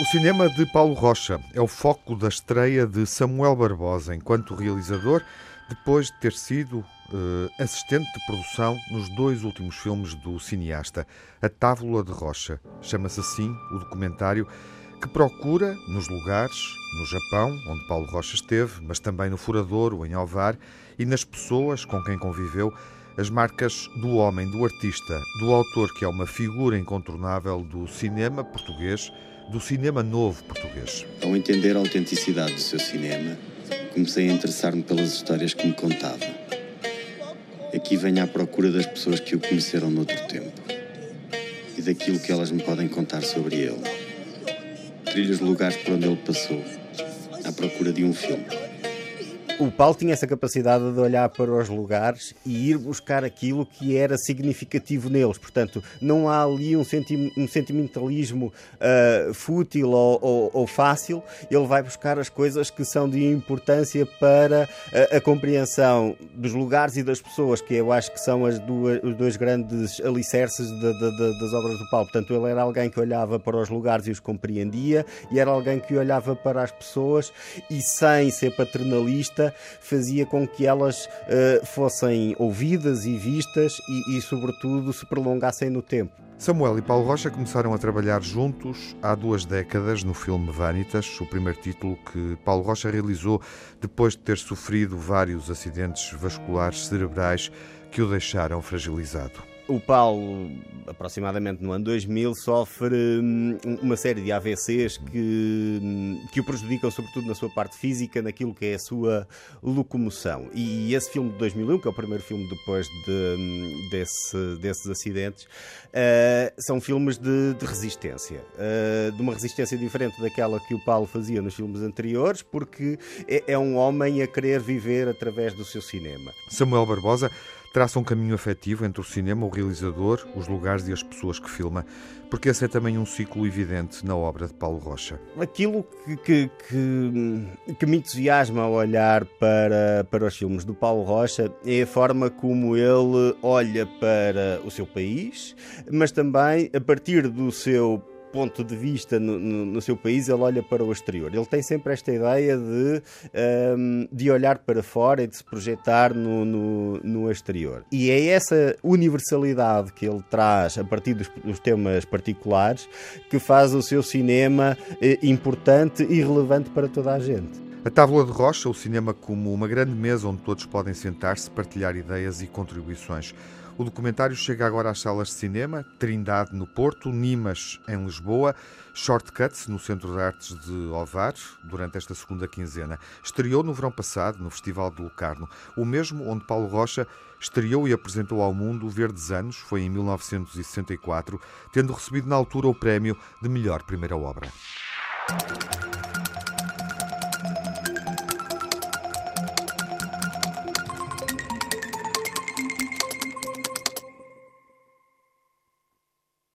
O cinema de Paulo Rocha é o foco da estreia de Samuel Barbosa enquanto realizador, depois de ter sido uh, assistente de produção nos dois últimos filmes do cineasta, A Távola de Rocha. Chama-se assim o documentário que procura nos lugares, no Japão, onde Paulo Rocha esteve, mas também no Furadouro, em Alvar, e nas pessoas com quem conviveu, as marcas do homem, do artista, do autor que é uma figura incontornável do cinema português do cinema novo português. Ao entender a autenticidade do seu cinema, comecei a interessar-me pelas histórias que me contava. Aqui venho à procura das pessoas que o conheceram noutro tempo e daquilo que elas me podem contar sobre ele. Trilho os lugares por onde ele passou, à procura de um filme o Paulo tinha essa capacidade de olhar para os lugares e ir buscar aquilo que era significativo neles. Portanto, não há ali um, senti um sentimentalismo uh, fútil ou, ou, ou, fácil. Ele vai buscar as coisas que são de importância para a, a compreensão dos lugares e das pessoas, que eu acho que são as duas, os dois grandes alicerces de, de, de, das obras do Paulo. Portanto, ele era alguém que olhava para os lugares e os compreendia, e era alguém que olhava para as pessoas e, sem ser paternalista, fazia com que elas uh, fossem ouvidas e vistas e, e, sobretudo, se prolongassem no tempo. Samuel e Paulo Rocha começaram a trabalhar juntos há duas décadas no filme Vanitas, o primeiro título que Paulo Rocha realizou depois de ter sofrido vários acidentes vasculares cerebrais que o deixaram fragilizado. O Paulo, aproximadamente no ano 2000, sofre hum, uma série de AVCs que, hum, que o prejudicam, sobretudo na sua parte física, naquilo que é a sua locomoção. E esse filme de 2001, que é o primeiro filme depois de, hum, desse, desses acidentes, uh, são filmes de, de resistência. Uh, de uma resistência diferente daquela que o Paulo fazia nos filmes anteriores, porque é, é um homem a querer viver através do seu cinema. Samuel Barbosa traça um caminho afetivo entre o cinema, o realizador, os lugares e as pessoas que filma, porque esse é também um ciclo evidente na obra de Paulo Rocha. Aquilo que, que, que, que me entusiasma ao olhar para, para os filmes do Paulo Rocha é a forma como ele olha para o seu país, mas também a partir do seu ponto de vista no, no, no, seu país, ele olha para o exterior. Ele tem sempre esta ideia de, um, de olhar para fora e de se projetar no, no, no, exterior. E é essa universalidade que ele traz a partir dos, dos temas particulares que faz o seu cinema eh, importante e relevante para toda a gente. A Távola de Rocha, o cinema como uma grande mesa onde todos podem sentar-se, partilhar ideias e contribuições. O documentário chega agora às salas de cinema, Trindade no Porto, Nimas em Lisboa, Shortcuts no Centro de Artes de Ovar, durante esta segunda quinzena. Estreou no verão passado, no Festival de Locarno, o mesmo onde Paulo Rocha estreou e apresentou ao mundo Verdes Anos, foi em 1964, tendo recebido na altura o prémio de melhor primeira obra.